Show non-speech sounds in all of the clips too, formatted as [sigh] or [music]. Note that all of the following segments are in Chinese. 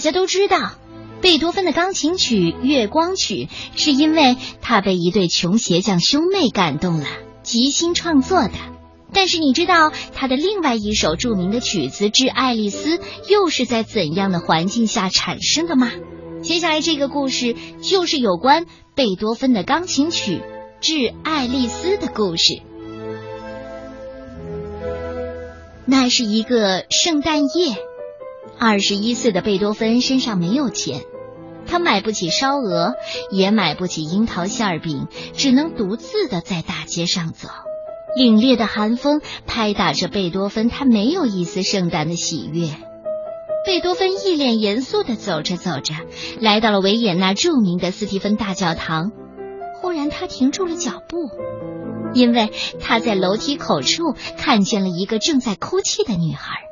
大家都知道，贝多芬的钢琴曲《月光曲》是因为他被一对穷鞋匠兄妹感动了，即兴创作的。但是你知道他的另外一首著名的曲子《致爱丽丝》又是在怎样的环境下产生的吗？接下来这个故事就是有关贝多芬的钢琴曲《致爱丽丝》的故事。那是一个圣诞夜，二十一岁的贝多芬身上没有钱，他买不起烧鹅，也买不起樱桃馅饼，只能独自的在大街上走。凛冽的寒风拍打着贝多芬，他没有一丝圣诞的喜悦。贝多芬一脸严肃的走着走着，来到了维也纳著名的斯蒂芬大教堂。忽然，他停住了脚步。因为他在楼梯口处看见了一个正在哭泣的女孩，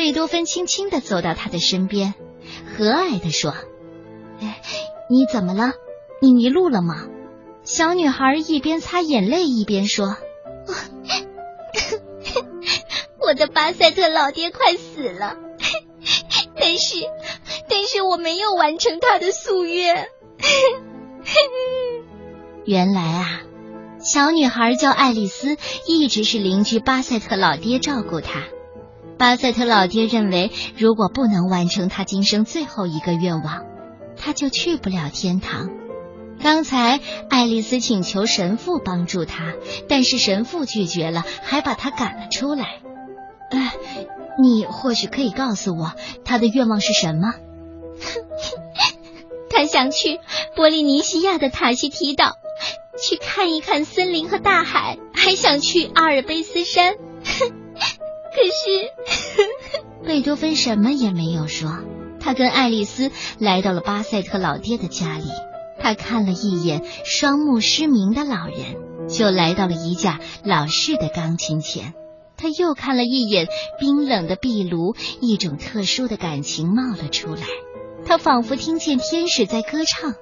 贝多芬轻轻的走到她的身边，和蔼的说：“，你怎么了？你迷路了吗？”小女孩一边擦眼泪一边说：“ [laughs] 我的巴塞特老爹快死了，但是，但是我没有完成他的夙愿。[laughs] 原来啊。”小女孩叫爱丽丝，一直是邻居巴塞特老爹照顾她。巴塞特老爹认为，如果不能完成他今生最后一个愿望，他就去不了天堂。刚才爱丽丝请求神父帮助她，但是神父拒绝了，还把她赶了出来。哎，你或许可以告诉我，他的愿望是什么？[laughs] 他想去波利尼西亚的塔希提岛。去看一看森林和大海，还想去阿尔卑斯山。可是，[laughs] 贝多芬什么也没有说。他跟爱丽丝来到了巴塞特老爹的家里，他看了一眼双目失明的老人，就来到了一架老式的钢琴前。他又看了一眼冰冷的壁炉，一种特殊的感情冒了出来。他仿佛听见天使在歌唱。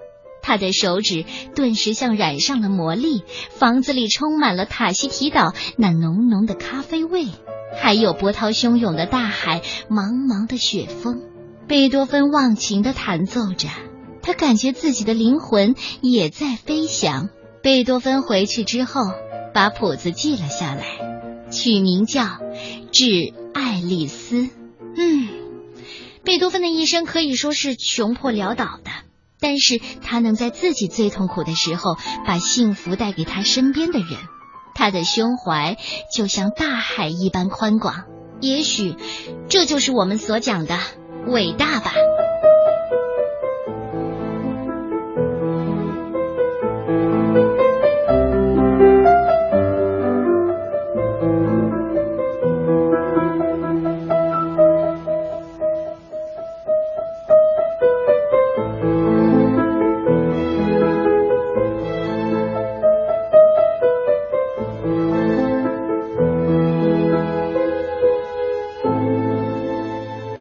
他的手指顿时像染上了魔力，房子里充满了塔希提岛那浓浓的咖啡味，还有波涛汹涌的大海、茫茫的雪峰。贝多芬忘情的弹奏着，他感觉自己的灵魂也在飞翔。贝多芬回去之后，把谱子记了下来，取名叫《致爱丽丝》。嗯，贝多芬的一生可以说是穷破潦倒的。但是他能在自己最痛苦的时候把幸福带给他身边的人，他的胸怀就像大海一般宽广。也许这就是我们所讲的伟大吧。